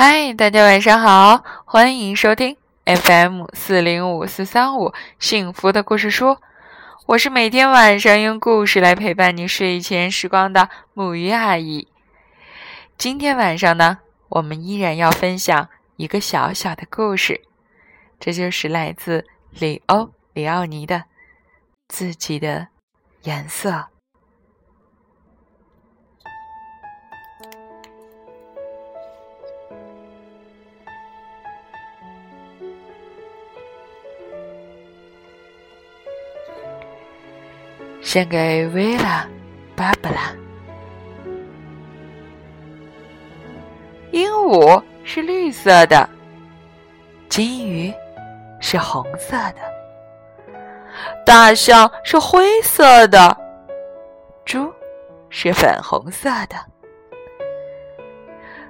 嗨，大家晚上好，欢迎收听 FM 四零五四三五幸福的故事书。我是每天晚上用故事来陪伴你睡前时光的木鱼阿姨。今天晚上呢，我们依然要分享一个小小的故事，这就是来自里欧里奥尼的自己的颜色。献给薇拉、芭芭拉。鹦鹉是绿色的，金鱼是红色的，大象是灰色的，猪是粉红色的。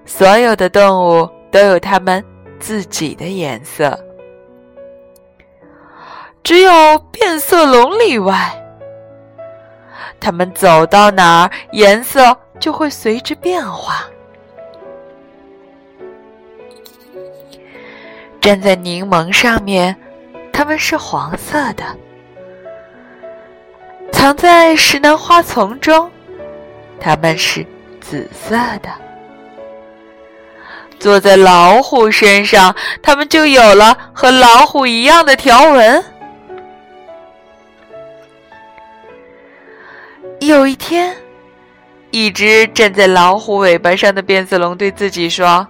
所有的动物都有它们自己的颜色，只有变色龙例外。它们走到哪儿，颜色就会随之变化。站在柠檬上面，它们是黄色的；藏在石楠花丛中，它们是紫色的；坐在老虎身上，它们就有了和老虎一样的条纹。有一天，一只站在老虎尾巴上的变色龙对自己说：“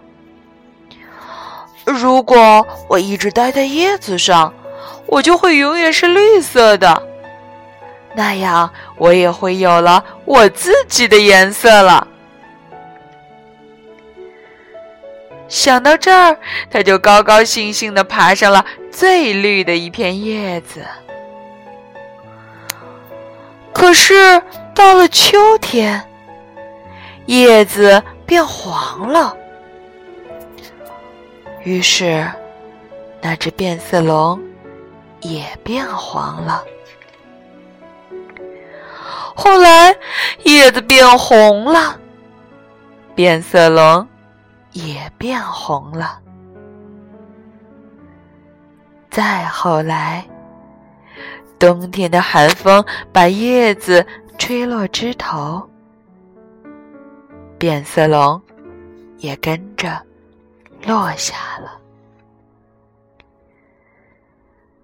如果我一直待在叶子上，我就会永远是绿色的。那样，我也会有了我自己的颜色了。”想到这儿，他就高高兴兴地爬上了最绿的一片叶子。可是。到了秋天，叶子变黄了，于是那只变色龙也变黄了。后来叶子变红了，变色龙也变红了。再后来，冬天的寒风把叶子。吹落枝头，变色龙也跟着落下了。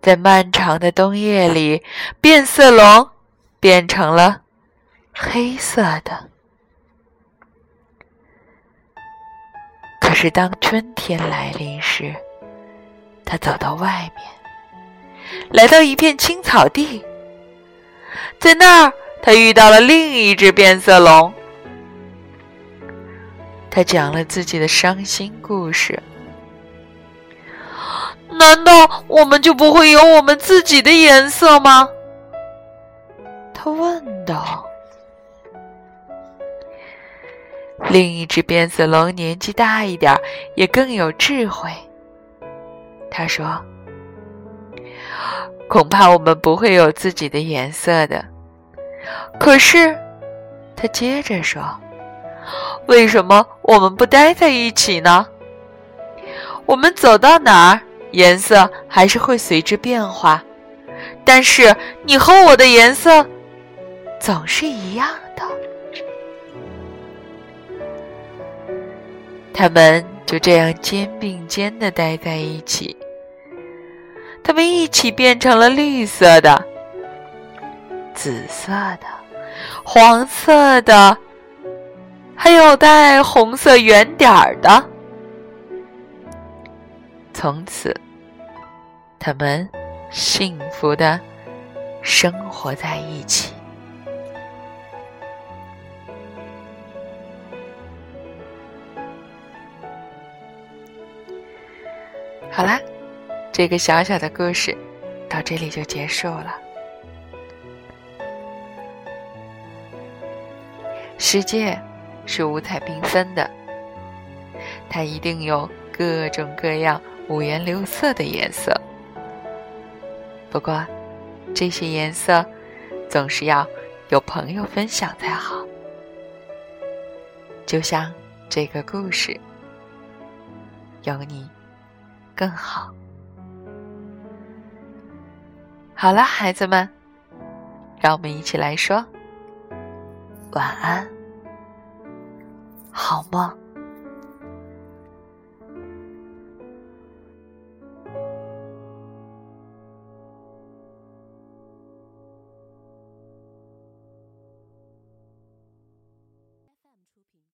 在漫长的冬夜里，变色龙变成了黑色的。可是当春天来临时，它走到外面，来到一片青草地，在那儿。他遇到了另一只变色龙，他讲了自己的伤心故事。难道我们就不会有我们自己的颜色吗？他问道。另一只变色龙年纪大一点，也更有智慧。他说：“恐怕我们不会有自己的颜色的。”可是，他接着说：“为什么我们不待在一起呢？我们走到哪儿，颜色还是会随之变化。但是你和我的颜色总是一样的。”他们就这样肩并肩的待在一起。他们一起变成了绿色的。紫色的、黄色的，还有带红色圆点儿的。从此，他们幸福的生活在一起。好啦，这个小小的故事到这里就结束了。世界是五彩缤纷的，它一定有各种各样五颜六色的颜色。不过，这些颜色总是要有朋友分享才好。就像这个故事，有你更好。好了，孩子们，让我们一起来说晚安，好梦。